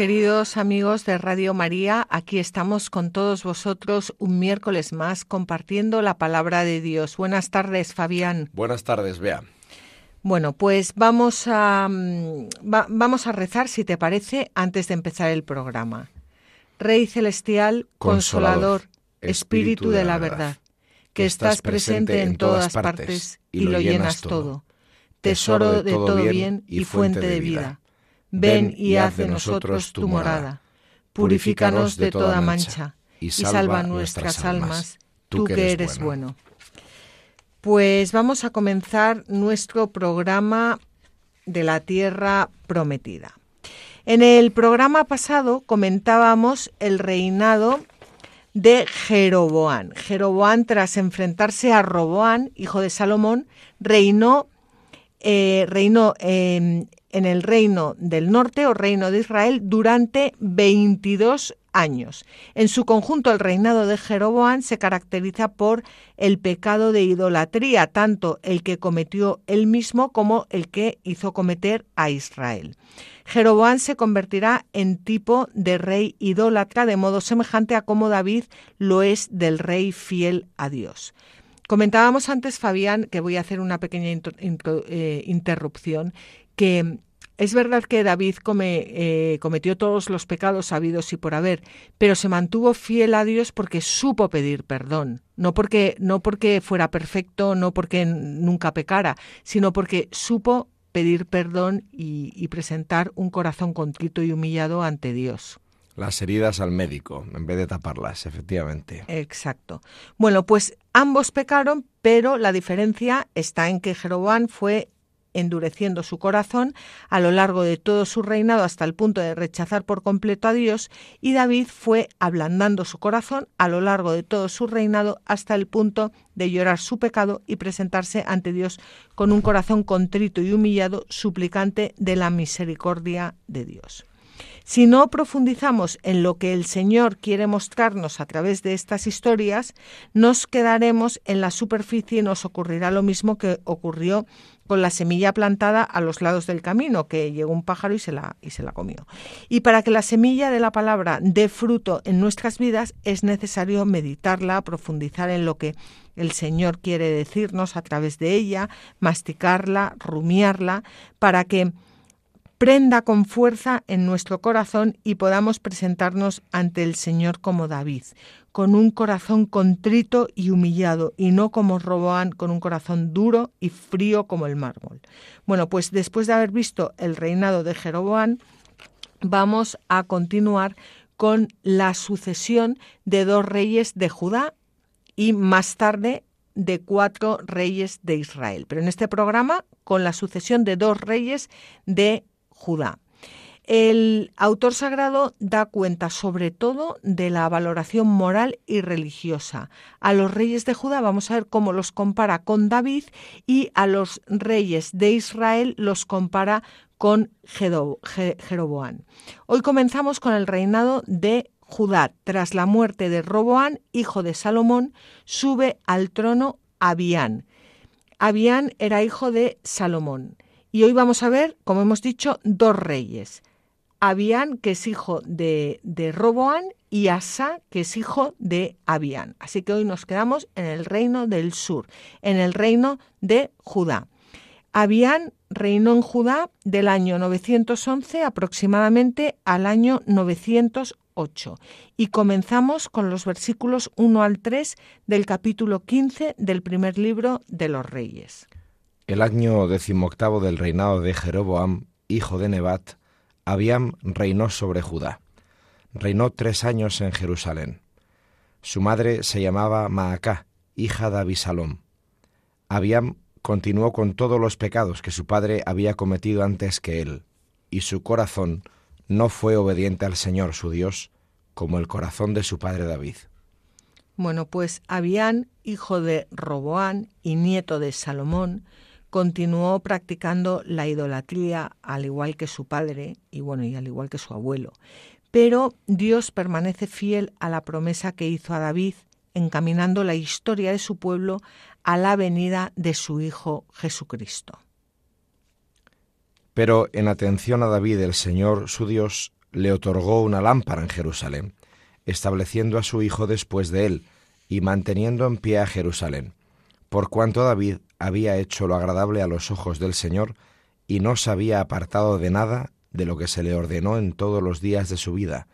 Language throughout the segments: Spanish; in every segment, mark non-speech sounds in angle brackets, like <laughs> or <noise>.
Queridos amigos de Radio María, aquí estamos con todos vosotros un miércoles más compartiendo la palabra de Dios. Buenas tardes, Fabián. Buenas tardes, Bea. Bueno, pues vamos a, mm, vamos a rezar, si te parece, antes de empezar el programa. Rey celestial, consolador, Espíritu de la verdad, que estás presente en todas partes y lo llenas todo, tesoro de todo bien y fuente de vida Ven y haz de nosotros tu morada. Purifícanos de toda mancha y salva nuestras almas, tú que eres bueno. Pues vamos a comenzar nuestro programa de la tierra prometida. En el programa pasado comentábamos el reinado de Jeroboán. Jeroboán, tras enfrentarse a Roboán, hijo de Salomón, reinó, eh, reinó eh, en el reino del norte o reino de Israel durante 22 años. En su conjunto, el reinado de Jeroboán se caracteriza por el pecado de idolatría, tanto el que cometió él mismo como el que hizo cometer a Israel. Jeroboán se convertirá en tipo de rey idólatra, de modo semejante a como David lo es del rey fiel a Dios. Comentábamos antes, Fabián, que voy a hacer una pequeña eh, interrupción, que es verdad que David eh, cometió todos los pecados sabidos y por haber, pero se mantuvo fiel a Dios porque supo pedir perdón, no porque, no porque fuera perfecto, no porque nunca pecara, sino porque supo pedir perdón y, presentar un corazón contrito y humillado ante Dios. Las heridas al médico, en vez de taparlas, efectivamente. Exacto. Bueno, pues ambos pecaron, pero la diferencia está en que Jeroboam fue endureciendo su corazón a lo largo de todo su reinado hasta el punto de rechazar por completo a Dios, y David fue ablandando su corazón a lo largo de todo su reinado hasta el punto de llorar su pecado y presentarse ante Dios con un corazón contrito y humillado, suplicante de la misericordia de Dios. Si no profundizamos en lo que el Señor quiere mostrarnos a través de estas historias, nos quedaremos en la superficie y nos ocurrirá lo mismo que ocurrió con la semilla plantada a los lados del camino, que llegó un pájaro y se la, y se la comió. Y para que la semilla de la palabra dé fruto en nuestras vidas, es necesario meditarla, profundizar en lo que el Señor quiere decirnos a través de ella, masticarla, rumiarla, para que prenda con fuerza en nuestro corazón y podamos presentarnos ante el Señor como David, con un corazón contrito y humillado, y no como Roboán, con un corazón duro y frío como el mármol. Bueno, pues después de haber visto el reinado de Jeroboán, vamos a continuar con la sucesión de dos reyes de Judá y más tarde de cuatro reyes de Israel. Pero en este programa, con la sucesión de dos reyes de Judá. El autor sagrado da cuenta sobre todo de la valoración moral y religiosa. A los reyes de Judá vamos a ver cómo los compara con David y a los reyes de Israel los compara con Jeroboán. Hoy comenzamos con el reinado de Judá. Tras la muerte de Roboán, hijo de Salomón, sube al trono Abián. Abián era hijo de Salomón. Y hoy vamos a ver, como hemos dicho, dos reyes. Abián, que es hijo de, de Roboán, y Asa, que es hijo de Abián. Así que hoy nos quedamos en el reino del sur, en el reino de Judá. Abián reinó en Judá del año 911 aproximadamente al año 908 y comenzamos con los versículos 1 al 3 del capítulo 15 del primer libro de los Reyes. El año decimoctavo del reinado de Jeroboam, hijo de Nebat, Abiam reinó sobre Judá. Reinó tres años en Jerusalén. Su madre se llamaba Maacá, hija de Abisalom. Abiam continuó con todos los pecados que su padre había cometido antes que él, y su corazón no fue obediente al Señor su Dios, como el corazón de su padre David. Bueno, pues Abián, hijo de Roboán y nieto de Salomón, continuó practicando la idolatría al igual que su padre y bueno, y al igual que su abuelo. Pero Dios permanece fiel a la promesa que hizo a David, encaminando la historia de su pueblo a la venida de su Hijo Jesucristo. Pero en atención a David el Señor su Dios le otorgó una lámpara en Jerusalén, estableciendo a su hijo después de él y manteniendo en pie a Jerusalén, por cuanto David había hecho lo agradable a los ojos del Señor y no se había apartado de nada de lo que se le ordenó en todos los días de su vida,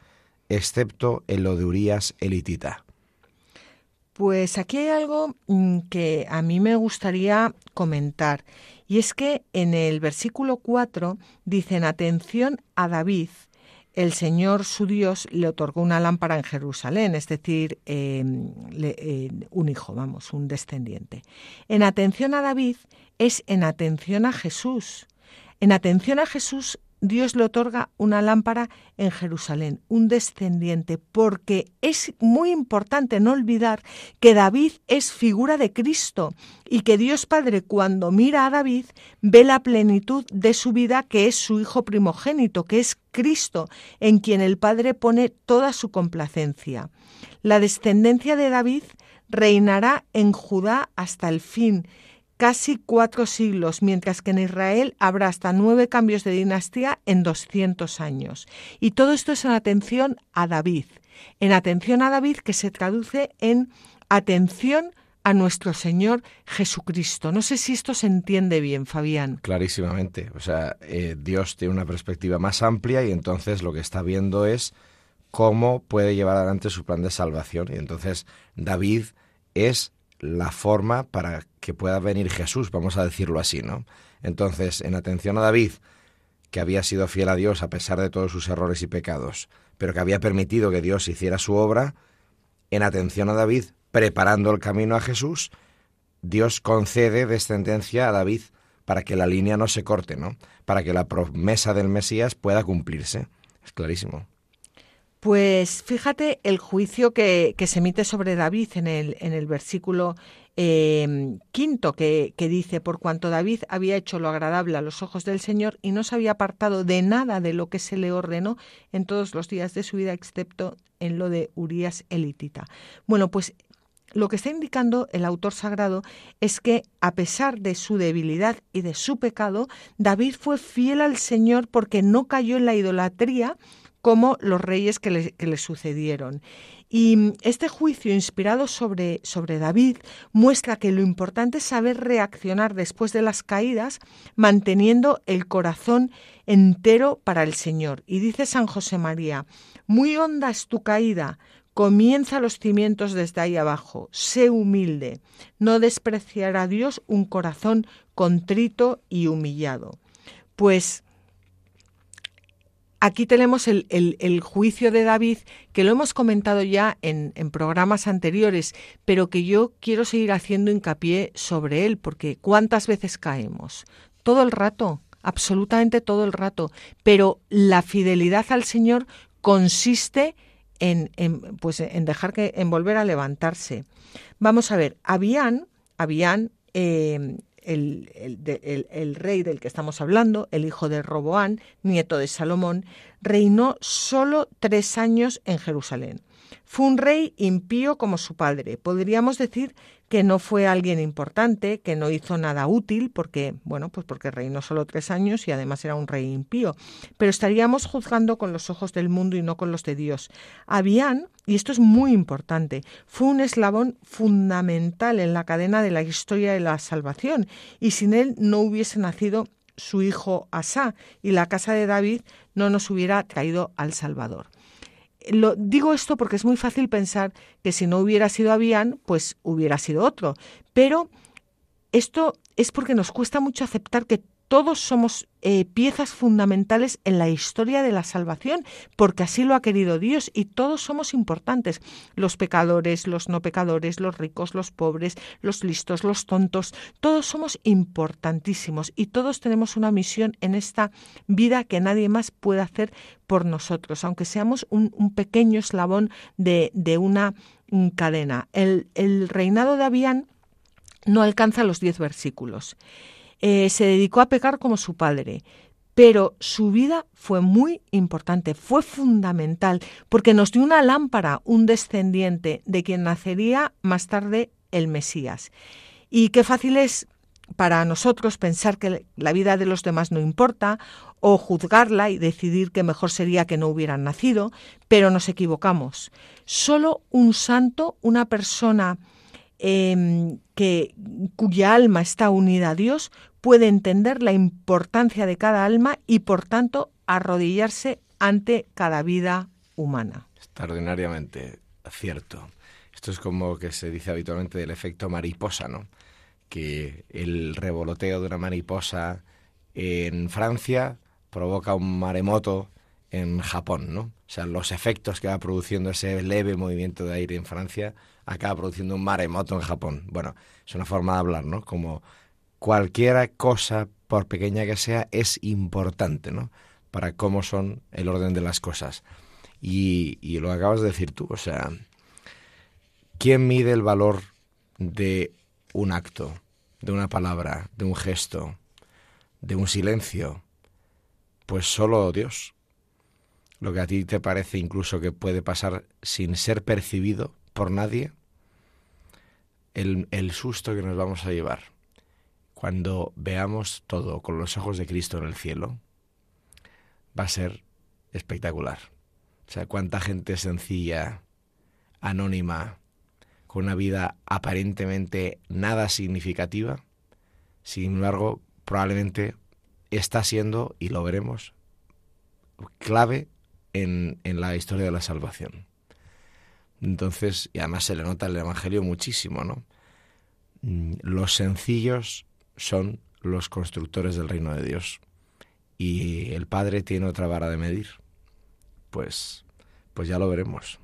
excepto en lo de Urías elitita. Pues aquí hay algo mm, que a mí me gustaría comentar, y es que en el versículo 4 dicen atención a David, el Señor su Dios le otorgó una lámpara en Jerusalén, es decir, em, eh, un hijo, vamos, un descendiente. En atención a David es en atención a Jesús. En atención a Jesús Dios le otorga una lámpara en Jerusalén, un descendiente, porque es muy importante no olvidar que David es figura de Cristo y que Dios Padre cuando mira a David ve la plenitud de su vida que es su Hijo primogénito, que es Cristo, en quien el Padre pone toda su complacencia. La descendencia de David reinará en Judá hasta el fin casi cuatro siglos, mientras que en Israel habrá hasta nueve cambios de dinastía en 200 años. Y todo esto es en atención a David, en atención a David que se traduce en atención a nuestro Señor Jesucristo. No sé si esto se entiende bien, Fabián. Clarísimamente. O sea, eh, Dios tiene una perspectiva más amplia y entonces lo que está viendo es cómo puede llevar adelante su plan de salvación. Y entonces David es la forma para que pueda venir Jesús, vamos a decirlo así, ¿no? Entonces, en atención a David, que había sido fiel a Dios a pesar de todos sus errores y pecados, pero que había permitido que Dios hiciera su obra, en atención a David, preparando el camino a Jesús, Dios concede descendencia a David para que la línea no se corte, ¿no? Para que la promesa del Mesías pueda cumplirse. Es clarísimo. Pues fíjate el juicio que, se emite sobre David en el, en el versículo em, quinto, que, que, dice, por cuanto David había hecho lo agradable a los ojos del Señor y no se había apartado de nada de lo que se le ordenó en todos los días de su vida, excepto en lo de Urías elitita. Bueno, pues lo que está indicando el autor sagrado es que, a pesar de su debilidad y de su pecado, David fue fiel al Señor porque no cayó en la idolatría como los reyes que le, sucedieron. Y este juicio inspirado sobre, sobre David muestra que lo importante es saber reaccionar después de las caídas, manteniendo el corazón entero para el Señor. Y dice San José María, muy honda es tu caída, comienza los cimientos desde ahí abajo, sé humilde, no despreciará Dios un corazón contrito y humillado. Pues aquí tenemos el, juicio de David, que lo hemos comentado ya en, programas anteriores, pero que yo quiero seguir haciendo hincapié sobre él, porque ¿cuántas veces caemos? Todo el rato, absolutamente todo el rato. Pero la fidelidad al Señor consiste en, pues, en dejar que, en volver a levantarse. Vamos a ver, habían, habían eh, el, rey del que estamos hablando, el hijo de Roboán, nieto de Salomón, reinó solo tres años en Jerusalén. Fue un rey impío como su padre. Podríamos decir que no fue alguien importante, que no hizo nada útil, porque, bueno, pues porque reinó solo tres años y además era un rey impío. Pero estaríamos juzgando con los ojos del mundo y no con los de Dios. Habían, y esto es muy importante, fue un eslabón fundamental en la cadena de la historia de la salvación, y sin él no hubiese nacido su hijo Asá, y la casa de David no nos hubiera traído al Salvador lo, digo esto porque es muy fácil pensar que si no hubiera sido Avián, pues hubiera sido otro. Pero esto es porque nos cuesta mucho aceptar que todos somos eh, piezas fundamentales en la historia de la salvación, porque así lo ha querido Dios y todos somos importantes. Los pecadores, los no pecadores, los ricos, los pobres, los listos, los tontos, todos somos importantísimos y todos tenemos una misión en esta vida que nadie más puede hacer por nosotros, aunque seamos un, pequeño eslabón de, una cadena. El, el reinado de Abián no alcanza los diez versículos. Eh, se dedicó a pecar como su padre, pero su vida fue muy importante, fue fundamental, porque nos dio una lámpara, un descendiente de quien nacería más tarde el Mesías. Y qué fácil es para nosotros pensar que la vida de los demás no importa o juzgarla y decidir que mejor sería que no hubieran nacido, pero nos equivocamos. Solo un santo, una persona Em, que, cuya alma está unida a Dios puede entender la importancia de cada alma y por tanto arrodillarse ante cada vida humana. Extraordinariamente cierto. Esto es como que se dice habitualmente del efecto mariposa, ¿no? Que el revoloteo de una mariposa en Francia provoca un maremoto en Japón, ¿no? O sea, los efectos que va produciendo ese leve movimiento de aire en Francia acaba produciendo un maremoto en Japón. Bueno, es una forma de hablar, ¿no? Como cualquier cosa, por pequeña que sea, es importante, ¿no? Para cómo son el orden de las cosas. Y, y lo acabas de decir tú, o sea, ¿quién mide el valor de un acto, de una palabra, de un gesto, de un silencio? Pues solo Dios. Lo que a ti te parece incluso que puede pasar sin ser percibido por nadie, el, susto que nos vamos a llevar cuando veamos todo con los ojos de Cristo en el cielo, va a ser espectacular. O sea, cuánta gente sencilla, anónima, con una vida aparentemente nada significativa, sin embargo, probablemente está siendo, y lo veremos, clave en, en la historia de la salvación. Entonces, y además se le nota el Evangelio muchísimo, ¿no? Mm, los sencillos son los constructores del reino de Dios. Y el Padre tiene otra vara de medir. Pues, pues ya lo veremos.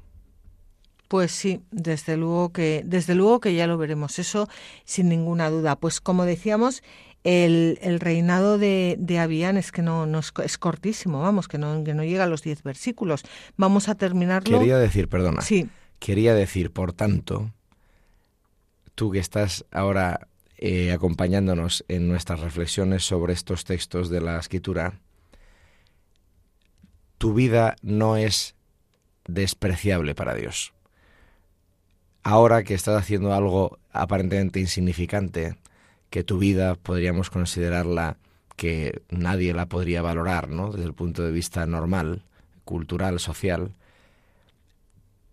Pues sí, desde luego que, desde luego que ya lo veremos, eso sin ninguna duda. Pues como decíamos, el, el reinado de, de Abián es que no, no es, es, cortísimo, vamos, que no, que no llega a los diez versículos. Vamos a terminarlo. Quería decir, perdona. Sí. Quería decir, por tanto, tú que estás ahora eh, acompañándonos en nuestras reflexiones sobre estos textos de la escritura, tu vida no es despreciable para Dios. Ahora que estás haciendo algo aparentemente insignificante, que tu vida podríamos considerarla que nadie la podría valorar, ¿no? Desde el punto de vista normal, cultural, social,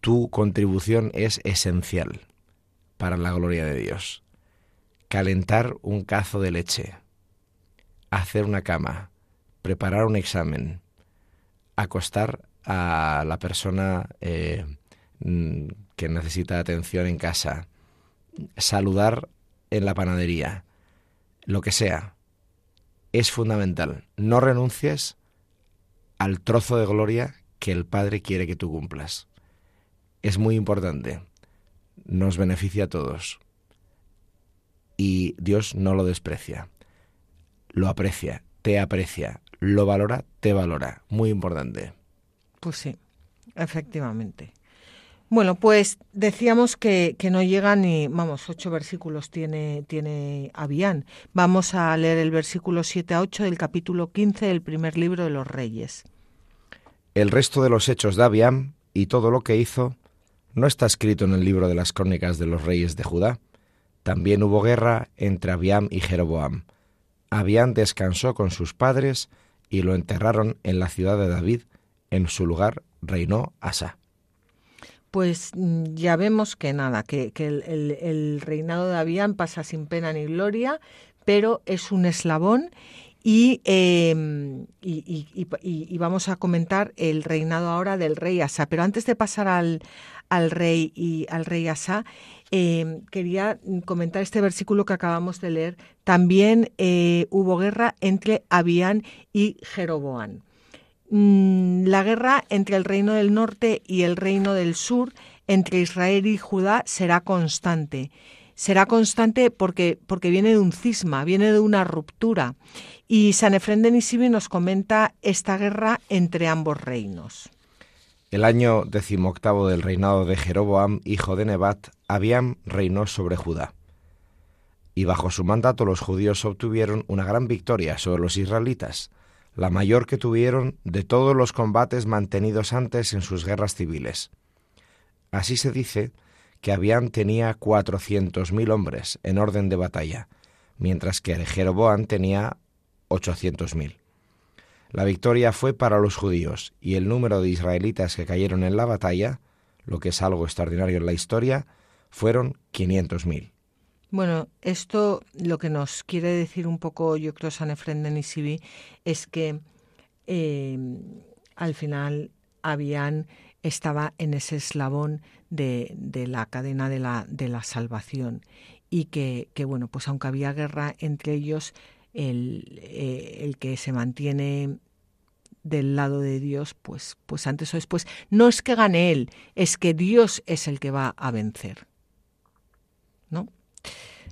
tu contribución es esencial para la gloria de Dios. Calentar un cazo de leche, hacer una cama, preparar un examen, acostar a la persona eh, mm, que necesita atención en casa, saludar en la panadería, lo que sea, es fundamental. No renuncies al trozo de gloria que el Padre quiere que tú cumplas es muy importante. Nos beneficia a todos. Y Dios no lo desprecia. Lo aprecia, te aprecia, lo valora, te valora. Muy importante. Pues sí, efectivamente. Bueno, pues decíamos que, que, no llega ni, vamos, ocho versículos tiene, tiene Abián. Vamos a leer el versículo 7 a 8 del capítulo 15 del primer libro de los Reyes. El resto de los hechos de Abián y todo lo que hizo no está escrito en el libro de las crónicas de los reyes de Judá. También hubo guerra entre Abiam y Jeroboam. Abiam descansó con sus padres y lo enterraron en la ciudad de David. En su lugar reinó Asa. Pues mm, ya vemos que nada, que, el, reinado de Abiam pasa sin pena ni gloria, pero es un eslabón Em, y, vamos a comentar el reinado ahora del rey Asa. Pero antes de pasar al, al rey y al rey Asa, em, quería comentar este versículo que acabamos de leer. También eh, hubo guerra entre Abián y Jeroboán. Mm, la guerra entre el reino del norte y el reino del sur, entre Israel y Judá, será constante será constante porque, porque viene de un cisma, viene de una ruptura. Y San Efrén de Nisibi nos comenta esta guerra entre ambos reinos. El año decimoctavo del reinado de Jeroboam, hijo de Nebat, Abiam reinó sobre Judá. Y bajo su mandato los judíos obtuvieron una gran victoria sobre los israelitas, la mayor que tuvieron de todos los combates mantenidos antes en sus guerras civiles. Así se dice que Abián tenía cuatrocientos mil hombres en orden de batalla, mientras que Jeroboam tenía ochocientos mil. La victoria fue para los judíos y el número de israelitas que cayeron en la batalla, lo que es algo extraordinario en la historia, fueron quinientos mil. Bueno, esto lo que nos quiere decir un poco, yo creo, San Efren de es que eh, al final Abián estaba en ese eslabón de, la cadena de la, de la salvación y que, que, bueno, pues aunque había guerra entre ellos, el, eh, el que se mantiene del lado de Dios, pues, pues antes o después, no es que gane él, es que Dios es el que va a vencer. ¿No?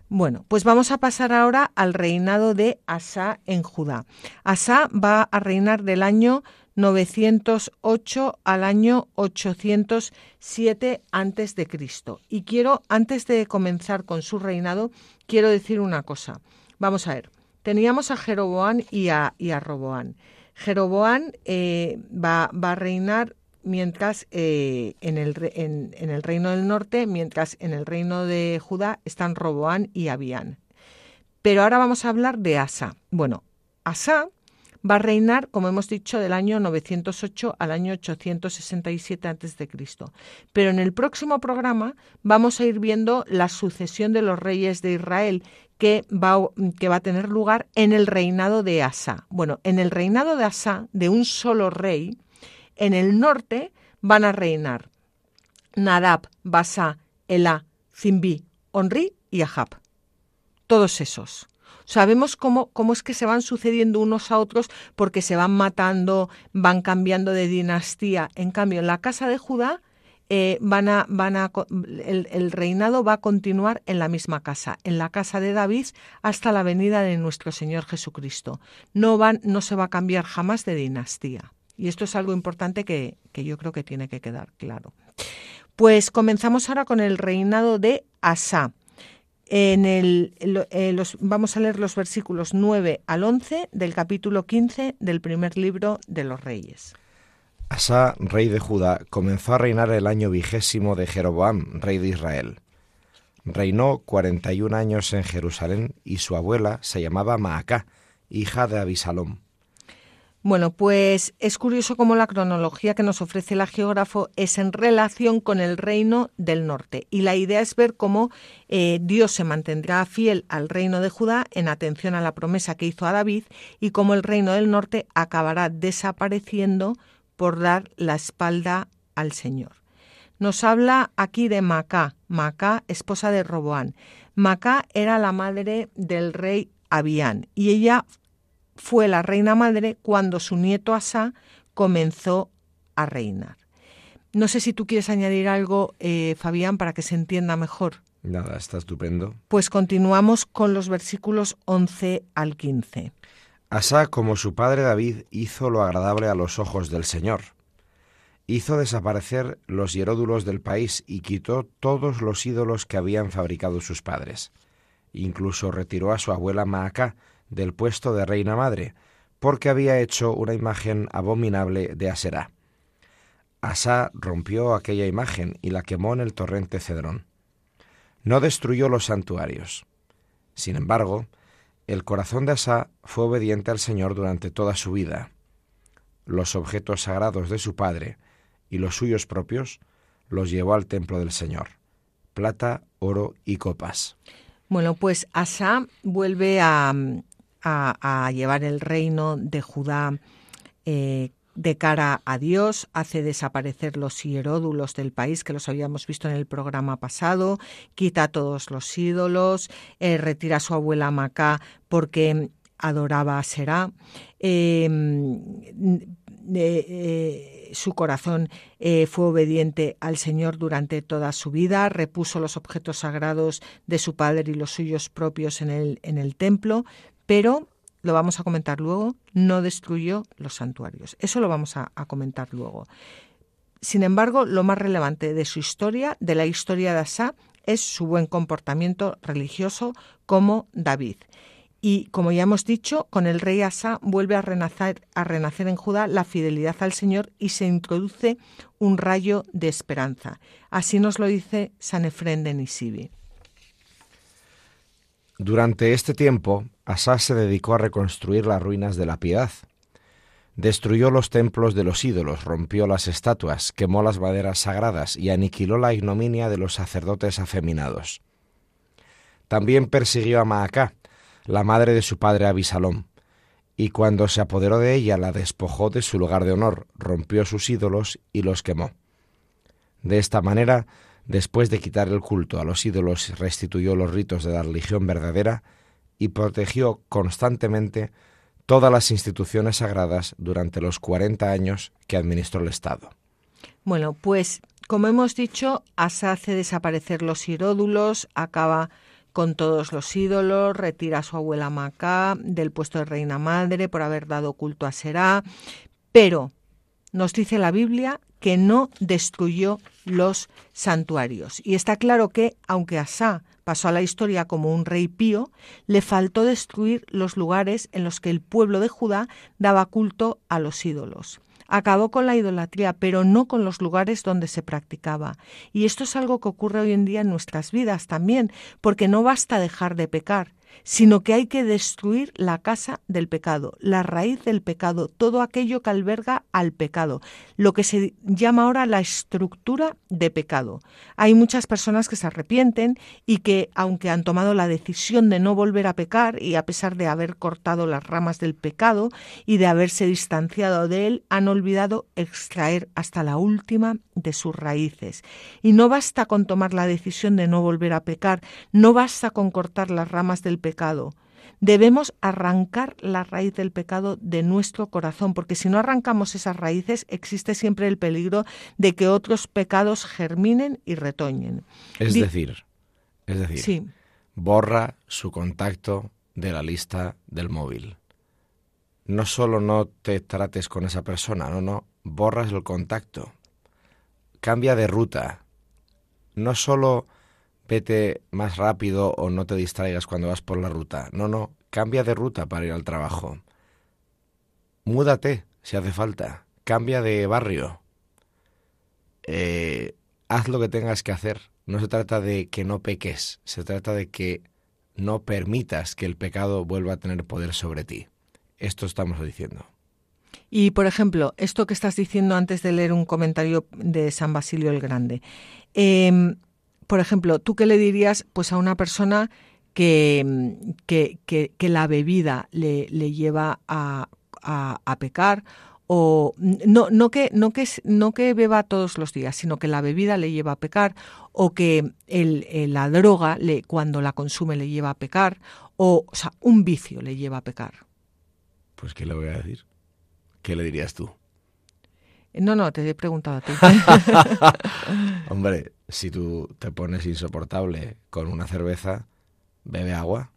Bueno, pues vamos a pasar ahora al reinado de Asa en Judá. Asa va a reinar del año 908 al año 807 antes de Cristo. Y quiero, antes de comenzar con su reinado, quiero decir una cosa. Vamos a ver. Teníamos a Jeroboán y a, y a Roboán. Jeroboán eh, va, va, a reinar mientras eh, en, el, en, en, el reino del norte, mientras en el reino de Judá están Roboán y Abián. Pero ahora vamos a hablar de Asa. Bueno, Asa va a reinar, como hemos dicho, del año 908 al año 867 a.C. Pero en el próximo programa vamos a ir viendo la sucesión de los reyes de Israel que va, que va a tener lugar en el reinado de Asa. Bueno, en el reinado de Asa, de un solo rey, en el norte van a reinar Nadab, Basa, Elá, Zimbi, Onri y Ahab. Todos esos. Sabemos cómo, cómo es que se van sucediendo unos a otros porque se van matando, van cambiando de dinastía. En cambio, en la casa de Judá eh, van a, van a, el, reinado va a continuar en la misma casa, en la casa de David, hasta la venida de nuestro Señor Jesucristo. No, van, no se va a cambiar jamás de dinastía. Y esto es algo importante que, que yo creo que tiene que quedar claro. Pues comenzamos ahora con el reinado de Asa. En el, eh, los, vamos a leer los versículos 9 al 11 del capítulo 15 del primer libro de los Reyes. Asa, rey de Judá, comenzó a reinar el año vigésimo de Jeroboam, rey de Israel. Reinó cuarenta y un años en Jerusalén y su abuela se llamaba Maacá, hija de Abisalom. Bueno, pues es curioso cómo la cronología que nos ofrece la geógrafo es en relación con el reino del norte. Y la idea es ver cómo eh, Dios se mantendrá fiel al reino de Judá en atención a la promesa que hizo a David y cómo el reino del norte acabará desapareciendo por dar la espalda al Señor. Nos habla aquí de Macá, Macá, esposa de Roboán. Macá era la madre del rey Abián y ella fue la reina madre cuando su nieto Asa comenzó a reinar. No sé si tú quieres añadir algo, eh, Fabián, para que se entienda mejor. Nada, está estupendo. Pues continuamos con los versículos 11 al 15. Asa, como su padre David, hizo lo agradable a los ojos del Señor. Hizo desaparecer los hieródulos del país y quitó todos los ídolos que habían fabricado sus padres. Incluso retiró a su abuela Maacá, del puesto de reina madre, porque había hecho una imagen abominable de Aserá. Asá rompió aquella imagen y la quemó en el torrente Cedrón. No destruyó los santuarios. Sin embargo, el corazón de Asá fue obediente al Señor durante toda su vida. Los objetos sagrados de su padre y los suyos propios los llevó al templo del Señor, plata, oro y copas. Bueno, pues Asa vuelve a, a, llevar el reino de Judá eh, de cara a Dios, hace desaparecer los hieródulos del país, que los habíamos visto en el programa pasado, quita todos los ídolos, eh, retira a su abuela Macá porque adoraba a Será. Em, eh, su corazón eh, fue obediente al Señor durante toda su vida, repuso los objetos sagrados de su padre y los suyos propios en el, en el templo, pero lo vamos a comentar luego, no destruyó los santuarios. Eso lo vamos a, comentar luego. Sin embargo, lo más relevante de su historia, de la historia de Asa, es su buen comportamiento religioso como David. Y como ya hemos dicho, con el rey Asa vuelve a renacer, en Judá la fidelidad al Señor y se introduce un rayo de esperanza. Así nos lo dice San Efrén de Nisibi. Durante este tiempo, Asa se dedicó a reconstruir las ruinas de la piedad. Destruyó los templos de los ídolos, rompió las estatuas, quemó las maderas sagradas y aniquiló la ignominia de los sacerdotes afeminados. También persiguió a Maacá, la madre de su padre Abisalom, y cuando se apoderó de ella la despojó de su lugar de honor, rompió sus ídolos y los quemó. De esta manera Después de quitar el culto a los ídolos, restituyó los ritos de la religión verdadera y protegió constantemente todas las instituciones sagradas durante los 40 años que administró el Estado. Bueno, pues como hemos dicho, Asa hace desaparecer los iródulos, acaba con todos los ídolos, retira a su abuela Macá del puesto de reina madre por haber dado culto a Será, pero nos dice la Biblia que no destruyó los santuarios. Y está claro que, aunque Asá pasó a la historia como un rey pío, le faltó destruir los lugares en los que el pueblo de Judá daba culto a los ídolos. Acabó con la idolatría, pero no con los lugares donde se practicaba. Y esto es algo que ocurre hoy en día en nuestras vidas también, porque no basta dejar de pecar, sino que hay que destruir la casa del pecado, la raíz del pecado, todo aquello que alberga al pecado, lo que se llama ahora la estructura de pecado. Hay muchas personas que se arrepienten y que, aunque han tomado la decisión de no volver a pecar y a pesar de haber cortado las ramas del pecado y de haberse distanciado de él, han olvidado extraer hasta la última de sus raíces. Y no basta con tomar la decisión de no volver a pecar, no basta con cortar las ramas del pecado. Debemos arrancar la raíz del pecado de nuestro corazón, porque si no arrancamos esas raíces existe siempre el peligro de que otros pecados germinen y retoñen. Es decir, es decir, borra su contacto de la lista del móvil. No solo no te trates con esa persona, no, no, borras el contacto. Cambia de ruta. No solo vete más rápido o no te distraigas cuando vas por la ruta. No, no, cambia de ruta para ir al trabajo. Múdate si hace falta. Cambia de barrio. Eh, haz lo que tengas que hacer. No se trata de que no peques, se trata de que no permitas que el pecado vuelva a tener poder sobre ti. Esto estamos diciendo. Y, por ejemplo, esto que estás diciendo antes de leer un comentario de San Basilio el Grande. Eh, por ejemplo, ¿tú qué le dirías pues a una persona que, que, que, la bebida le, le lleva a, a, pecar? O no, no, que, no, que, no que beba todos los días, sino que la bebida le lleva a pecar, o que el, la droga le, cuando la consume le lleva a pecar, o, o sea, un vicio le lleva a pecar. Pues, ¿qué le voy a decir? ¿Qué le dirías tú? No, no, te he preguntado a ti. <laughs> Hombre, si tú te pones insoportable con una cerveza, bebe agua.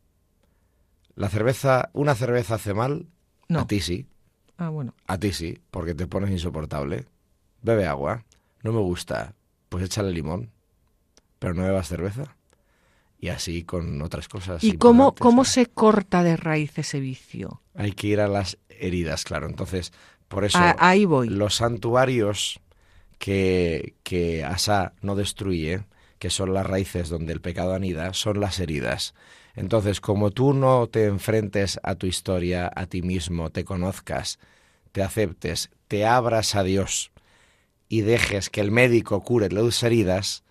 La cerveza, una cerveza hace mal, no. a ti sí. Ah, bueno. A ti sí, porque te pones insoportable. Bebe agua. No me gusta, pues échale limón. Pero no bebas cerveza. Y así con otras cosas. ¿Y cómo, cómo se corta de raíz ese vicio? Hay que ir a las heridas, claro. Entonces, por eso ahí voy. los santuarios que, que Asa no destruye, que son las raíces donde el pecado anida, son las heridas. Entonces, como tú no te enfrentes a tu historia, a ti mismo, te conozcas, te aceptes, te abras a Dios y dejes que el médico cure las heridas,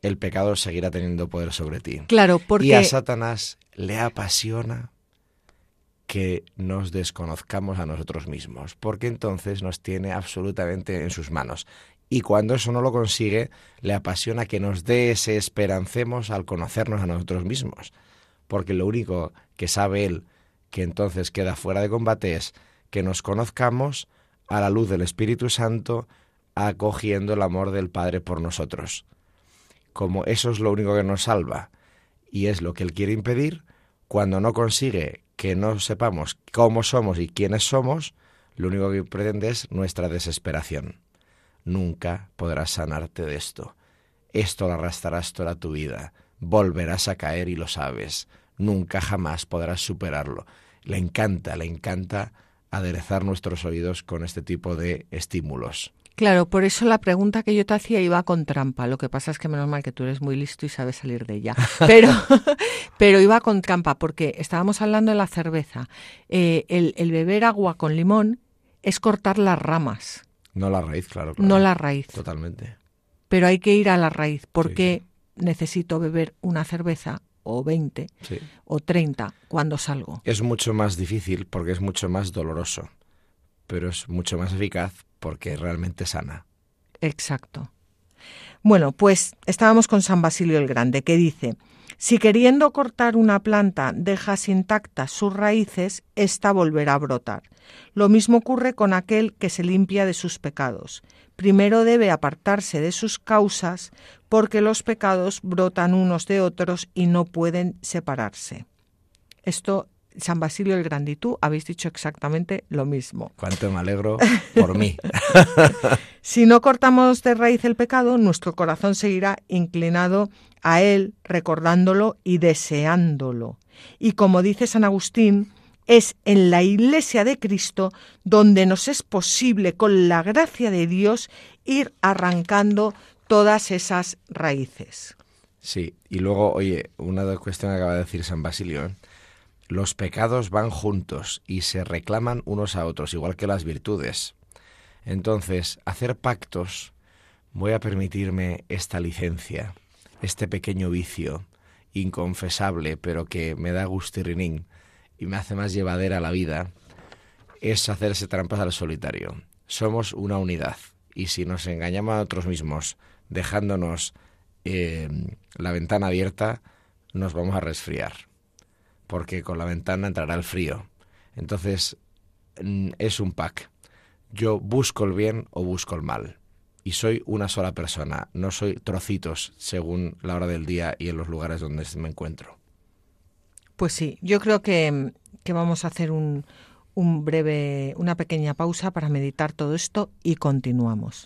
el pecado seguirá teniendo poder sobre ti. Claro, porque... Y a Satanás le apasiona que nos desconozcamos a nosotros mismos, porque entonces nos tiene absolutamente en sus manos. Y cuando eso no lo consigue, le apasiona que nos desesperancemos al conocernos a nosotros mismos, porque lo único que sabe él que entonces queda fuera de combate es que nos conozcamos a la luz del Espíritu Santo, acogiendo el amor del Padre por nosotros. Como eso es lo único que nos salva y es lo que Él quiere impedir, cuando no consigue que no sepamos cómo somos y quiénes somos, lo único que pretende es nuestra desesperación. Nunca podrás sanarte de esto. Esto lo arrastrarás toda tu vida. Volverás a caer y lo sabes. Nunca jamás podrás superarlo. Le encanta, le encanta aderezar nuestros oídos con este tipo de estímulos. Claro, por eso la pregunta que yo te hacía iba con trampa. Lo que pasa es que menos mal que tú eres muy listo y sabes salir de ella. <laughs> Pero, <laughs> pero iba con trampa porque estábamos hablando de la cerveza. Eh, el, beber agua con limón es cortar las ramas. No la raíz, claro. No la raíz. Totalmente. Pero hay que ir a la raíz porque necesito beber una cerveza o 20 o 30 cuando salgo. Es mucho más difícil porque es mucho más doloroso, pero es mucho más eficaz porque realmente sana. Exacto. Bueno, pues estábamos con San Basilio el Grande, que dice, si queriendo cortar una planta dejas intactas sus raíces, ésta volverá a brotar. Lo mismo ocurre con aquel que se limpia de sus pecados. Primero debe apartarse de sus causas, porque los pecados brotan unos de otros y no pueden separarse. Esto San Basilio el Grande y tú habéis dicho exactamente lo mismo. Cuánto me alegro <laughs> por mí. <laughs> si no cortamos de raíz el pecado, nuestro corazón seguirá inclinado a él, recordándolo y deseándolo. Y como dice San Agustín, es en la iglesia de Cristo donde nos es posible, con la gracia de Dios, ir arrancando todas esas raíces. Sí, y luego, oye, una cuestión que acaba de decir San Basilio, ¿eh? Los pecados van juntos y se reclaman unos a otros, igual que las virtudes. Entonces, hacer pactos, voy a permitirme esta licencia, este pequeño vicio, inconfesable, pero que me da gustirrinín y me hace más llevadera la vida, es hacerse trampas al solitario. Somos una unidad, y si nos engañamos a nosotros mismos, dejándonos eh, la ventana abierta, nos vamos a resfriar porque con la ventana entrará el frío. Entonces, mm, es un pack. Yo busco el bien o busco el mal. Y soy una sola persona, no soy trocitos según la hora del día y en los lugares donde me encuentro. Pues sí, yo creo que, que vamos a hacer un, un breve, una pequeña pausa para meditar todo esto y continuamos.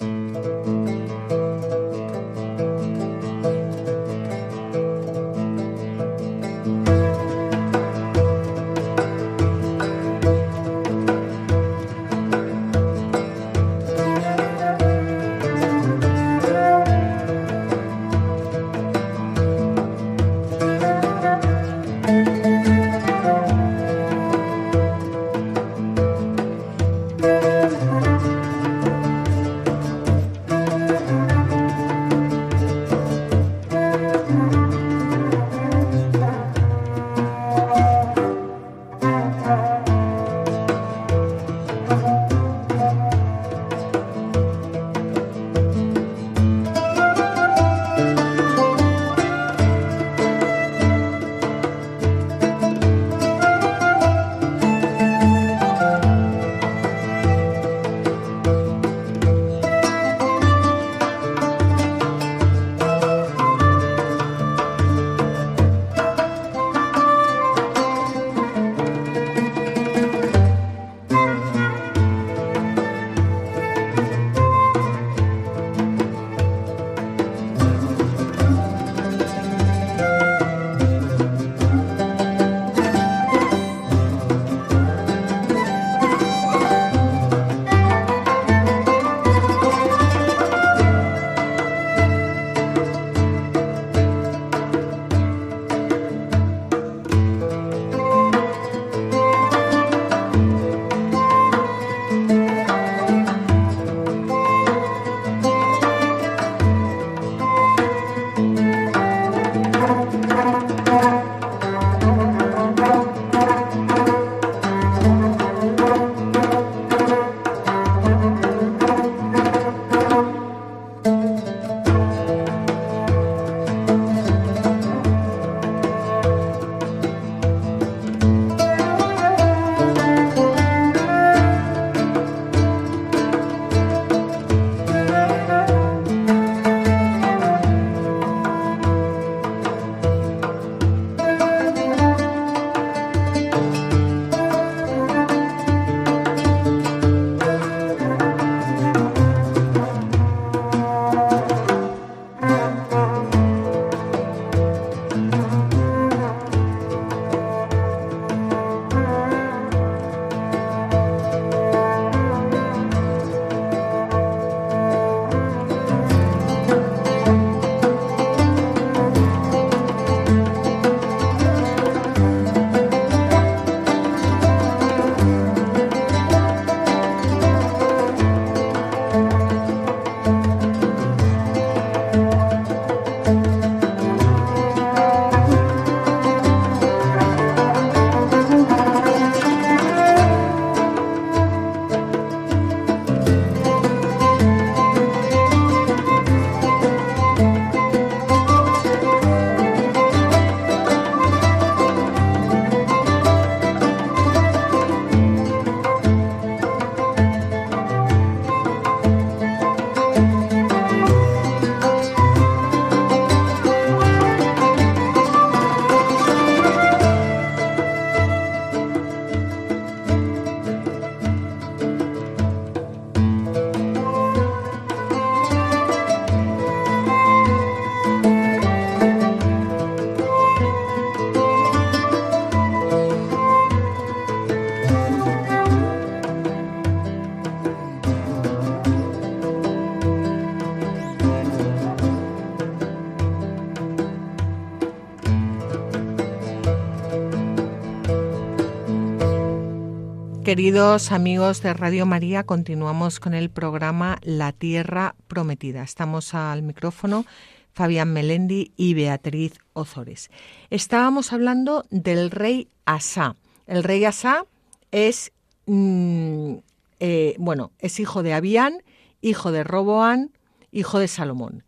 Queridos amigos de Radio María, continuamos con el programa La Tierra Prometida. Estamos al micrófono Fabián Melendi y Beatriz Ozores. Estábamos hablando del rey Asa. El rey Asa es, mm, eh, bueno, es hijo de Abián, hijo de Roboán, hijo de Salomón.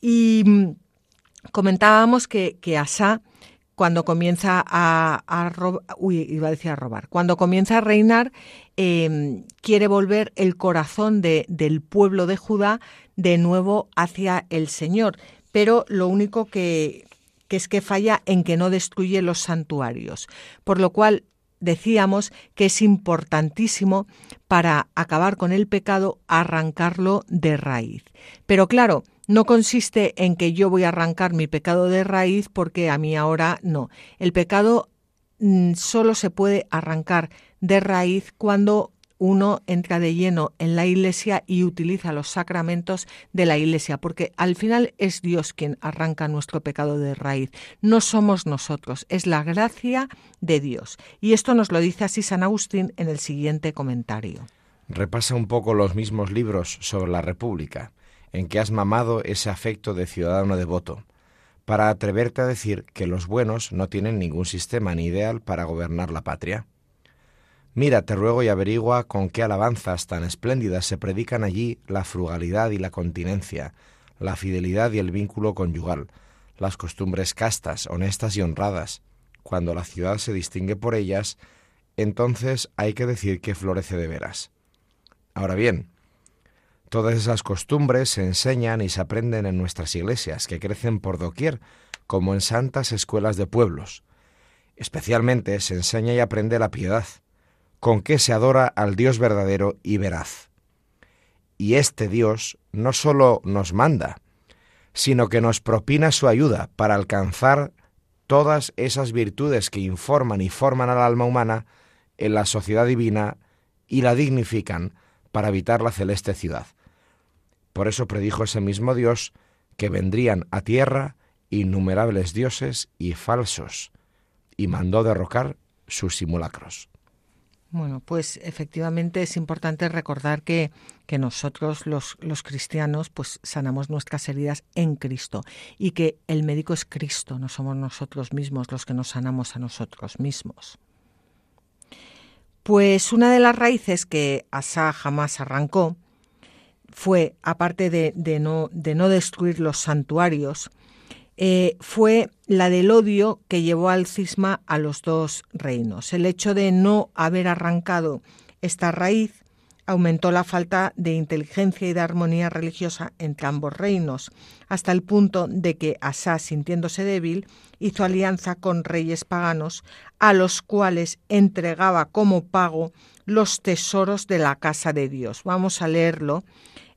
Y mm, comentábamos que, que Asa cuando comienza a, iba a decir a robar, cuando comienza a reinar, em, quiere volver el corazón de, del pueblo de Judá de nuevo hacia el Señor, pero lo único que, que es que falla en que no destruye los santuarios, por lo cual decíamos que es importantísimo para acabar con el pecado arrancarlo de raíz. Pero claro, no consiste en que yo voy a arrancar mi pecado de raíz porque a mí ahora no. El pecado mm, solo se puede arrancar de raíz cuando uno entra de lleno en la iglesia y utiliza los sacramentos de la iglesia, porque al final es Dios quien arranca nuestro pecado de raíz, no somos nosotros, es la gracia de Dios. Y esto nos lo dice así San Agustín en el siguiente comentario. Repasa un poco los mismos libros sobre la República en que has mamado ese afecto de ciudadano devoto, para atreverte a decir que los buenos no tienen ningún sistema ni ideal para gobernar la patria. Mira, te ruego y averigua con qué alabanzas tan espléndidas se predican allí la frugalidad y la continencia, la fidelidad y el vínculo conyugal, las costumbres castas, honestas y honradas. Cuando la ciudad se distingue por ellas, entonces hay que decir que florece de veras. Ahora bien, Todas esas costumbres se enseñan y se aprenden en nuestras iglesias, que crecen por doquier, como en santas escuelas de pueblos. Especialmente se enseña y aprende la piedad, con que se adora al Dios verdadero y veraz. Y este Dios no sólo nos manda, sino que nos propina su ayuda para alcanzar todas esas virtudes que informan y forman al alma humana en la sociedad divina y la dignifican para habitar la celeste ciudad. Por eso predijo ese mismo Dios que vendrían a tierra innumerables dioses y falsos, y mandó derrocar sus simulacros. Bueno, pues efectivamente es importante recordar que, que nosotros los, los, cristianos pues sanamos nuestras heridas en Cristo y que el médico es Cristo, no somos nosotros mismos los que nos sanamos a nosotros mismos. Pues una de las raíces que Asa jamás arrancó fue, aparte de, no, de no, destruir los santuarios, eh, fue la del odio que llevó al cisma a los dos reinos. El hecho de no haber arrancado esta raíz aumentó la falta de inteligencia y de armonía religiosa entre ambos reinos, hasta el punto de que Asa, sintiéndose débil, hizo alianza con reyes paganos, a los cuales entregaba como pago los tesoros de la casa de Dios. Vamos a leerlo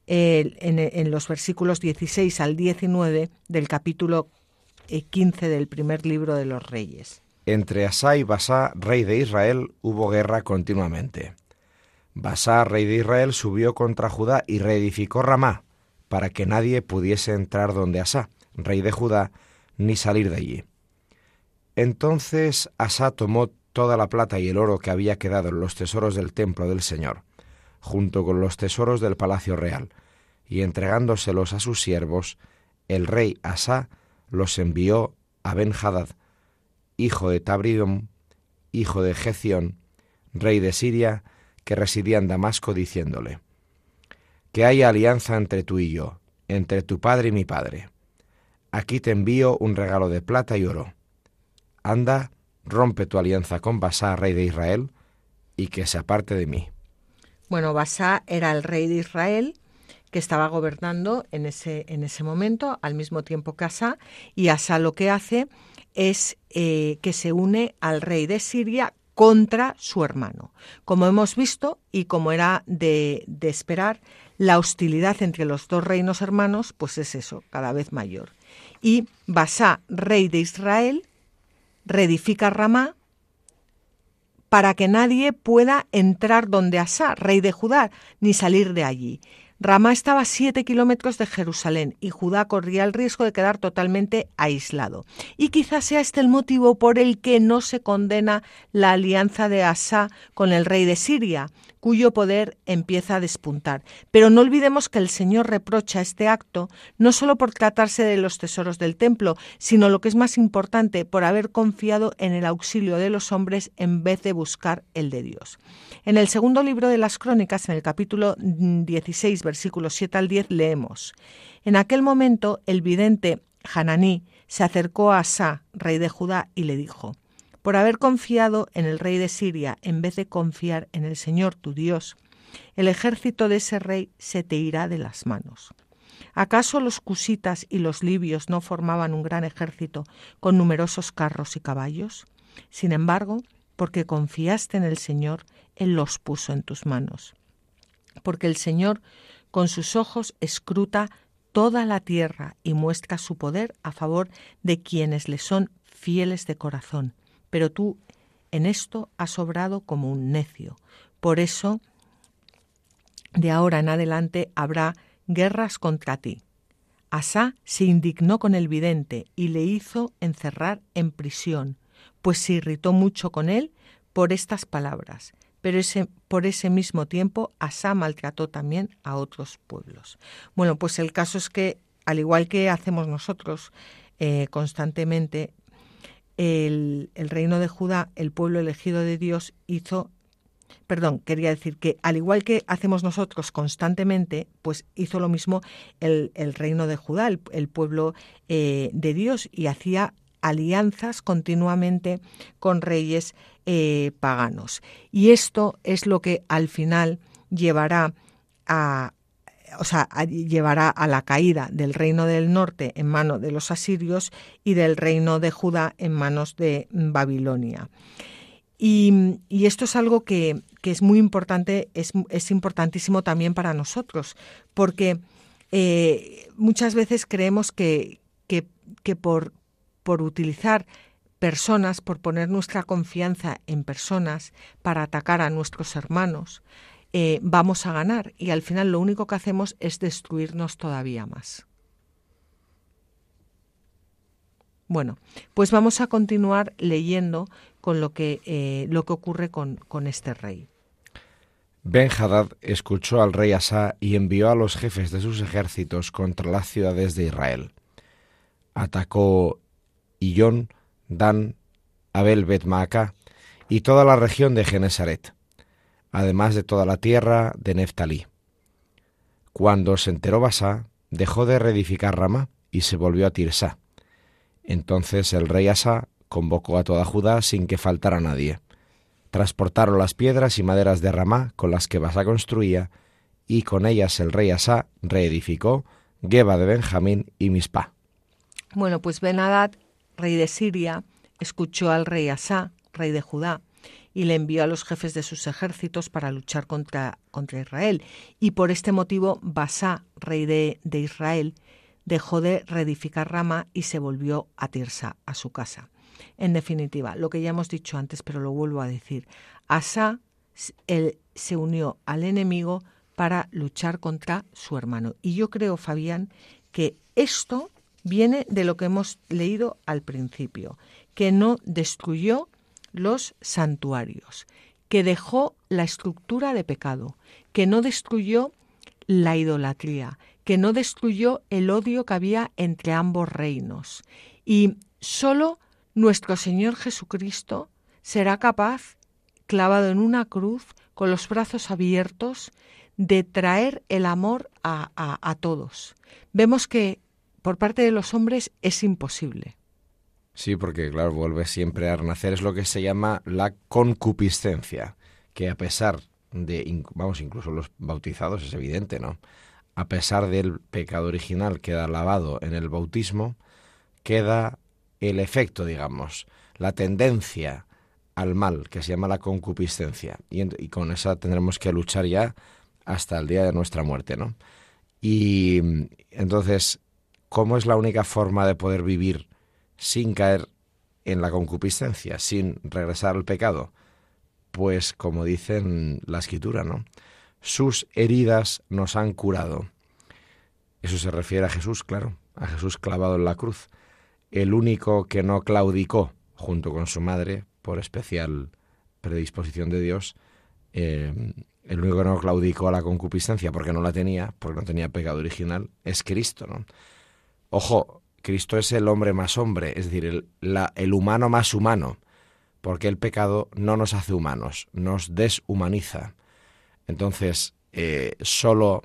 en, los versículos 16 al 19 del capítulo 15 eh, del primer libro de los reyes. Entre Asá y Basá, rey de Israel, hubo guerra continuamente. Basá, rey de Israel, subió contra Judá y reedificó Ramá, para que nadie pudiese entrar donde Asá, rey de Judá, ni salir de allí. Entonces Asá tomó toda la plata y el oro que había quedado en los tesoros del templo del Señor, junto con los tesoros del palacio real, y entregándoselos a sus siervos, el rey Asá los envió a Ben-Hadad, hijo de Tabrium, hijo de Geción, rey de Siria, que residía en Damasco, diciéndole, Que haya alianza entre tú y yo, entre tu padre y mi padre. Aquí te envío un regalo de plata y oro. Anda, rompe tu alianza con Basá, rey de Israel, y que se aparte de mí. Bueno, Basá era el rey de Israel que estaba gobernando en ese, en ese momento, al mismo tiempo que Asa, y Asa lo que hace es eh, que se une al rey de Siria contra su hermano. Como hemos visto y como era de, esperar, la hostilidad entre los dos reinos hermanos, pues es eso, cada vez mayor. Y Basá, rey de Israel, reedifica Ramá para que nadie pueda entrar donde Asa, rey de Judá, ni salir de allí. Ramá estaba a siete kilómetros de Jerusalén y Judá corría el riesgo de quedar totalmente aislado. Y quizás sea este el motivo por el que no se condena la alianza de Asa con el rey de Siria, cuyo poder empieza a despuntar. Pero no olvidemos que el Señor reprocha este acto no solo por tratarse de los tesoros del templo, sino lo que es más importante, por haber confiado en el auxilio de los hombres en vez de buscar el de Dios. En el segundo libro de las Crónicas, en el capítulo 16, versículos 7 al 10, leemos: En aquel momento el vidente Hananí se acercó a Asa, rey de Judá, y le dijo: Por haber confiado en el rey de Siria en vez de confiar en el Señor tu Dios, el ejército de ese rey se te irá de las manos. ¿Acaso los cusitas y los libios no formaban un gran ejército con numerosos carros y caballos? Sin embargo, porque confiaste en el Señor, Él los puso en tus manos. Porque el Señor con sus ojos escruta toda la tierra y muestra su poder a favor de quienes le son fieles de corazón. Pero tú en esto has obrado como un necio. Por eso, de ahora en adelante habrá guerras contra ti. Asá se indignó con el vidente y le hizo encerrar en prisión, pues se irritó mucho con él por estas palabras. Pero por ese mismo tiempo Asá maltrató también a otros pueblos. Bueno, pues el caso es que, al igual que hacemos nosotros eh, constantemente, el, el reino de Judá, el pueblo elegido de Dios, hizo perdón, quería decir que al igual que hacemos nosotros constantemente, pues hizo lo mismo el, el reino de Judá, el, el pueblo eh, de Dios, y hacía alianzas continuamente con reyes eh, paganos. Y esto es lo que al final llevará a, o sea, llevará a la caída del reino del norte en manos de los asirios y del reino de Judá en manos de Babilonia. Y, esto es algo que, es muy importante, es, es, importantísimo también para nosotros, porque eh, muchas veces creemos que, que, que por, por utilizar personas, por poner nuestra confianza en personas para atacar a nuestros hermanos, eh, vamos a ganar y al final lo único que hacemos es destruirnos todavía más. Bueno, pues vamos a continuar leyendo con lo que, eh, lo que ocurre con, con este rey. Ben Hadad escuchó al rey Asa y envió a los jefes de sus ejércitos contra las ciudades de Israel. Atacó Iyón, Dan, Abel Bet y toda la región de Genesaret, además de toda la tierra de Neftalí. Cuando se enteró Basá, dejó de reedificar Rama y se volvió a Tirsa. Entonces el rey Asa convocó a toda Judá sin que faltara nadie. Transportaron las piedras y maderas de Ramá con las que Basá construía, y con ellas el rey Asa reedificó Geba de Benjamín y Mispa. Bueno, pues Ben rey de Siria, escuchó al rey Asá, rey de Judá, y le envió a los jefes de sus ejércitos para luchar contra, contra Israel. Y por este motivo, Basá, rey de, de Israel, dejó de reedificar Rama y se volvió a Tirsa, a su casa. En definitiva, lo que ya hemos dicho antes, pero lo vuelvo a decir, Asa él se unió al enemigo para luchar contra su hermano. Y yo creo, Fabián, que esto viene de lo que hemos leído al principio, que no destruyó los santuarios, que dejó la estructura de pecado, que no destruyó la idolatría, que no destruyó el odio que había entre ambos reinos. Y solo nuestro Señor Jesucristo será capaz, clavado en una cruz, con los brazos abiertos, de traer el amor a, a todos. Vemos que por parte de los hombres es imposible. Sí, porque claro, vuelve siempre a renacer, es lo que se llama la concupiscencia, que a pesar de, vamos, incluso los bautizados es evidente, ¿no? A pesar del pecado original queda lavado en el bautismo, queda el efecto, digamos, la tendencia al mal, que se llama la concupiscencia, y, y con esa tendremos que luchar ya hasta el día de nuestra muerte, ¿no? Y entonces ¿Cómo es la única forma de poder vivir sin caer en la concupiscencia, sin regresar al pecado? Pues como dicen la escritura, ¿no? sus heridas nos han curado. Eso se refiere a Jesús, claro, a Jesús clavado en la cruz, el único que no claudicó junto con su madre por especial predisposición de Dios, eh, el único que no claudicó a la concupiscencia porque no la tenía, porque no tenía pecado original, es Cristo, ¿no? Ojo, Cristo es el hombre más hombre, es decir, el, humano más humano, porque el pecado no nos hace humanos, nos deshumaniza. Entonces, eh, solo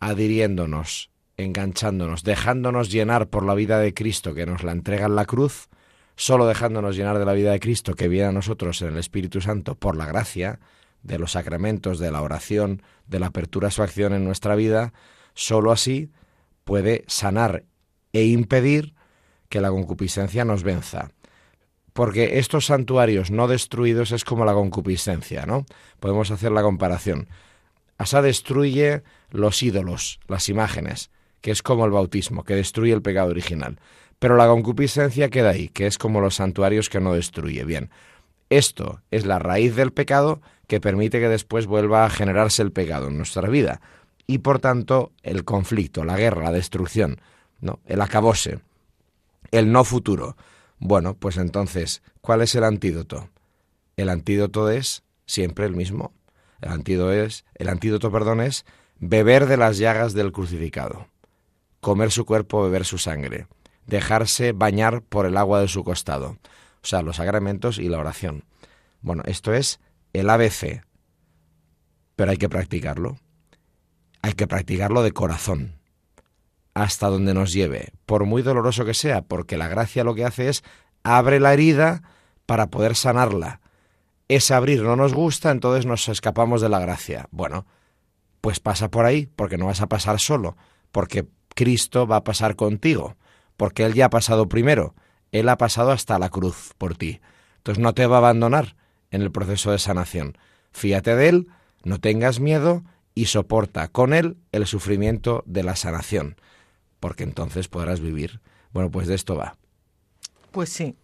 adhiriéndonos, enganchándonos, dejándonos llenar por la vida de Cristo que nos la entrega en la cruz, solo dejándonos llenar de la vida de Cristo que viene a nosotros en el Espíritu Santo por la gracia de los sacramentos, de la oración, de la apertura a su acción en nuestra vida, solo así puede sanar e impedir que la concupiscencia nos venza. Porque estos santuarios no destruidos es como la concupiscencia, ¿no? Podemos hacer la comparación. Asa destruye los ídolos, las imágenes, que es como el bautismo, que destruye el pecado original. Pero la concupiscencia queda ahí, que es como los santuarios que no destruye. Bien, esto es la raíz del pecado que permite que después vuelva a generarse el pecado en nuestra vida. Y por tanto, el conflicto, la guerra, la destrucción, el acabose, el no futuro. Bueno, pues entonces, ¿cuál es el antídoto? El antídoto es siempre el mismo. El antídoto es, el antídoto, perdón, es beber de las llagas del crucificado, comer su cuerpo, beber su sangre, dejarse bañar por el agua de su costado, o sea, los sacramentos y la oración. Bueno, esto es el ABC, pero hay que practicarlo. Hay que practicarlo de corazón hasta donde nos lleve, por muy doloroso que sea, porque la gracia lo que hace es abre la herida para poder sanarla. Ese abrir no nos gusta, entonces nos escapamos de la gracia. Bueno, pues pasa por ahí, porque no vas a pasar solo, porque Cristo va a pasar contigo, porque Él ya ha pasado primero, Él ha pasado hasta la cruz por ti. Entonces no te va a abandonar en el proceso de sanación. Fíate de Él, no tengas miedo y soporta con Él el sufrimiento de la sanación porque entonces podrás vivir. Bueno, pues de esto va. Pues sí.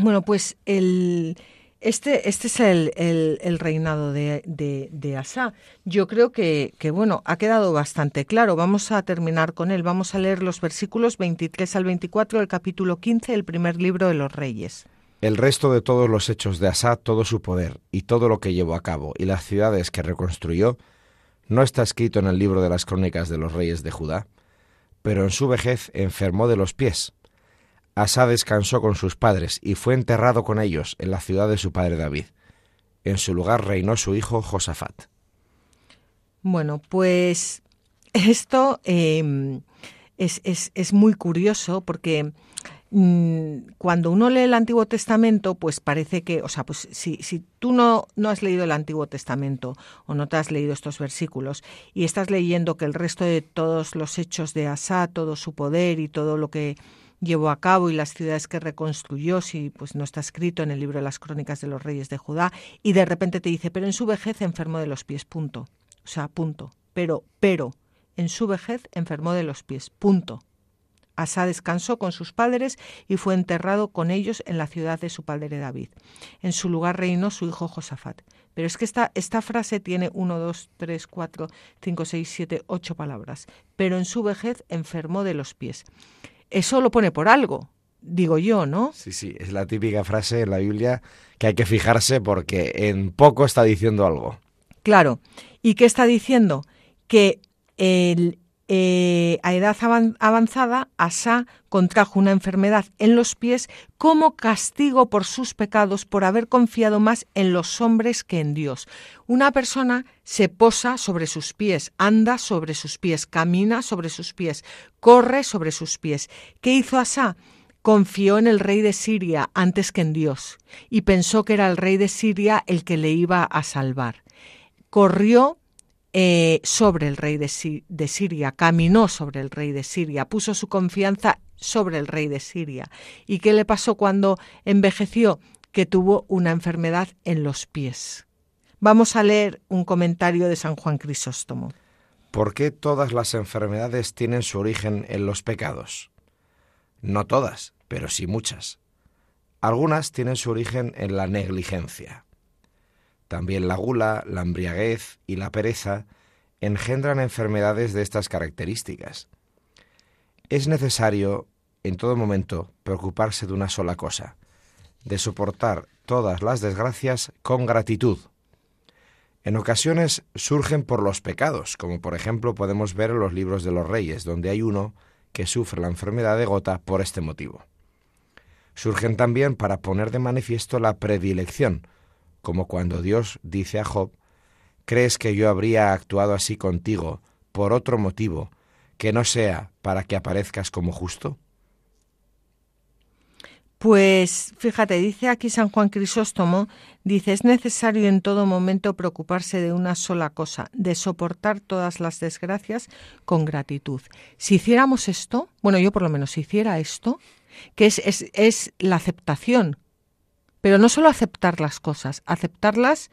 Bueno, pues el, este, este es el, el, reinado de, de, Asa. Yo creo que, que, bueno, ha quedado bastante claro. Vamos a terminar con él. Vamos a leer los versículos 23 al 24 del capítulo 15 del primer libro de los Reyes. El resto de todos los hechos de Asa, todo su poder y todo lo que llevó a cabo y las ciudades que reconstruyó, no está escrito en el libro de las crónicas de los reyes de Judá pero en su vejez enfermó de los pies. Asa descansó con sus padres y fue enterrado con ellos en la ciudad de su padre David. En su lugar reinó su hijo Josafat. Bueno, pues esto em, es, es, es, muy curioso porque cuando uno lee el Antiguo Testamento, pues parece que, o sea, pues si, si tú no, no has leído el Antiguo Testamento o no te has leído estos versículos y estás leyendo que el resto de todos los hechos de Asa, todo su poder y todo lo que llevó a cabo y las ciudades que reconstruyó, si pues no está escrito en el libro de las crónicas de los reyes de Judá, y de repente te dice, pero en su vejez enfermó de los pies, punto. O sea, punto. Pero, pero, en su vejez enfermó de los pies, punto. Asa descansó con sus padres y fue enterrado con ellos en la ciudad de su padre David. En su lugar reinó su hijo Josafat. Pero es que esta, esta frase tiene uno, dos, tres, cuatro, cinco, seis, siete, ocho palabras. Pero en su vejez enfermó de los pies. Eso lo pone por algo, digo yo, ¿no? Sí, sí, es la típica frase en la Biblia que hay que fijarse porque en poco está diciendo algo. Claro. ¿Y qué está diciendo? Que el, eh, a edad avanzada, Asa contrajo una enfermedad en los pies como castigo por sus pecados por haber confiado más en los hombres que en Dios. Una persona se posa sobre sus pies, anda sobre sus pies, camina sobre sus pies, corre sobre sus pies. ¿Qué hizo Asa? Confió en el rey de Siria antes que en Dios y pensó que era el rey de Siria el que le iba a salvar. Corrió eh, sobre el rey de, Siria, caminó sobre el rey de Siria, puso su confianza sobre el rey de Siria. ¿Y qué le pasó cuando envejeció? Que tuvo una enfermedad en los pies. Vamos a leer un comentario de San Juan Crisóstomo. ¿Por qué todas las enfermedades tienen su origen en los pecados? No todas, pero sí muchas. Algunas tienen su origen en la negligencia. También la gula, la embriaguez y la pereza engendran enfermedades de estas características. Es necesario, en todo momento, preocuparse de una sola cosa, de soportar todas las desgracias con gratitud. En ocasiones surgen por los pecados, como por ejemplo podemos ver en los libros de los reyes, donde hay uno que sufre la enfermedad de gota por este motivo. Surgen también para poner de manifiesto la predilección, como cuando Dios dice a Job, ¿crees que yo habría actuado así contigo por otro motivo que no sea para que aparezcas como justo? Pues fíjate, dice aquí San Juan Crisóstomo, dice, es necesario en todo momento preocuparse de una sola cosa, de soportar todas las desgracias con gratitud. Si hiciéramos esto, bueno, yo por lo menos hiciera esto, que es, es, es la aceptación, pero no solo aceptar las cosas, aceptarlas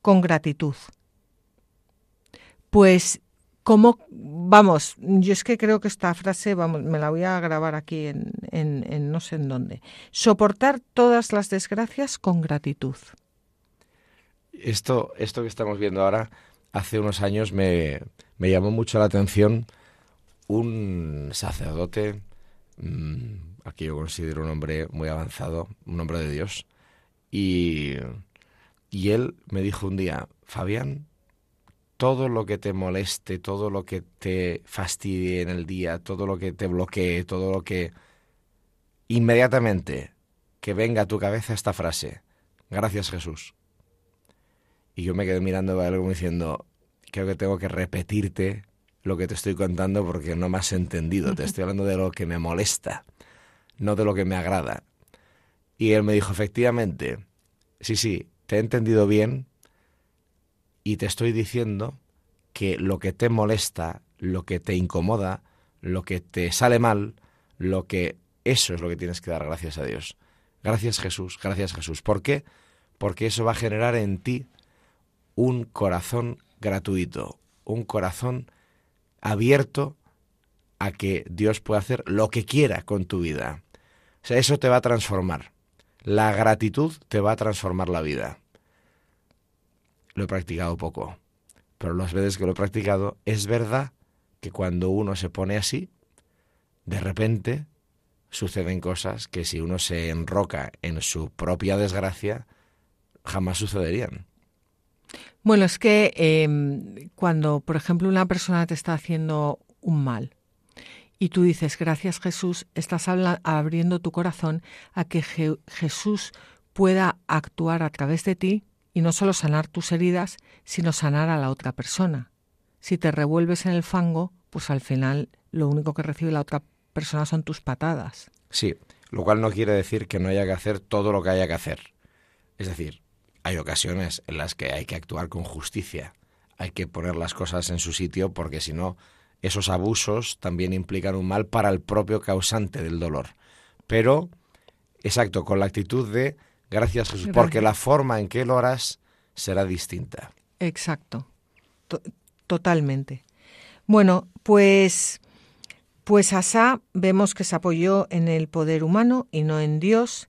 con gratitud. Pues ¿Cómo, vamos, yo es que creo que esta frase, me la voy a grabar aquí en, no sé en dónde. Soportar todas las desgracias con gratitud. Esto, esto que estamos viendo ahora, hace unos años me, me llamó mucho la atención un sacerdote, mmm, aquí yo considero un hombre muy avanzado, un hombre de Dios, y, y él me dijo un día, Fabián, todo lo que te moleste, todo lo que te fastidie en el día, todo lo que te bloquee, todo lo que... Inmediatamente que venga a tu cabeza esta frase, gracias Jesús. Y yo me quedé mirando a él como diciendo, creo que tengo que repetirte lo que te estoy contando porque no me has entendido, te estoy hablando de lo que me molesta, no de lo que me agrada. Y él me dijo, efectivamente, sí, sí, te he entendido bien, y te estoy diciendo que lo que te molesta, lo que te incomoda, lo que te sale mal, lo que eso es lo que tienes que dar gracias a Dios. Gracias Jesús, gracias Jesús. ¿Por qué? Porque eso va a generar en ti un corazón gratuito, un corazón abierto a que Dios pueda hacer lo que quiera con tu vida. O sea, eso te va a transformar. La gratitud te va a transformar la vida lo he practicado poco, pero las veces que lo he practicado, es verdad que cuando uno se pone así, de repente suceden cosas que si uno se enroca en su propia desgracia, jamás sucederían. Bueno, es que em, cuando, por ejemplo, una persona te está haciendo un mal y tú dices, gracias Jesús, estás abriendo tu corazón a que Jesús pueda actuar a través de ti y no solo sanar tus heridas, sino sanar a la otra persona. Si te revuelves en el fango, pues al final lo único que recibe la otra persona son tus patadas. Sí, lo cual no quiere decir que no haya que hacer todo lo que haya que hacer. Es decir, hay ocasiones en las que hay que actuar con justicia, hay que poner las cosas en su sitio porque si no, esos abusos también implican un mal para el propio causante del dolor. Pero, exacto, con la actitud de Gracias Jesús, porque la forma en que lo harás será distinta. Exacto, totalmente. Bueno, pues, pues Asa vemos que se apoyó en el poder humano y no en Dios,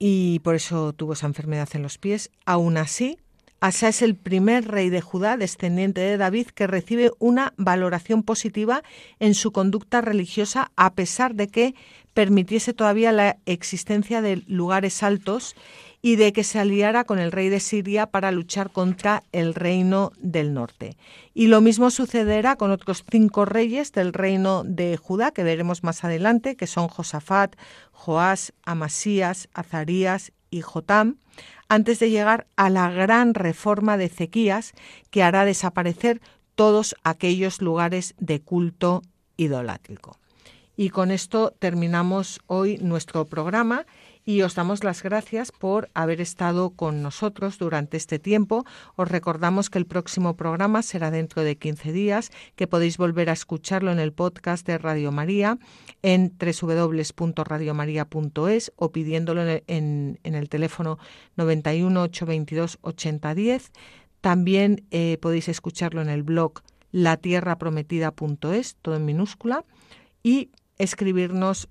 y por eso tuvo esa enfermedad en los pies. Aún así, Asa es el primer rey de Judá, descendiente de David, que recibe una valoración positiva en su conducta religiosa, a pesar de que permitiese todavía la existencia de lugares altos y de que se aliara con el rey de Siria para luchar contra el reino del norte. Y lo mismo sucederá con otros cinco reyes del reino de Judá, que veremos más adelante, que son Josafat, Joás, Amasías, Azarías y Jotam, antes de llegar a la gran reforma de Ezequías, que hará desaparecer todos aquellos lugares de culto idolátrico. Y con esto terminamos hoy nuestro programa y os damos las gracias por haber estado con nosotros durante este tiempo. Os recordamos que el próximo programa será dentro de 15 días, que podéis volver a escucharlo en el podcast de Radio María en www.radiomaria.es o pidiéndolo en, el teléfono 91 822 8010. También eh, podéis escucharlo en el blog latierraprometida.es, todo en minúscula. Y escribirnos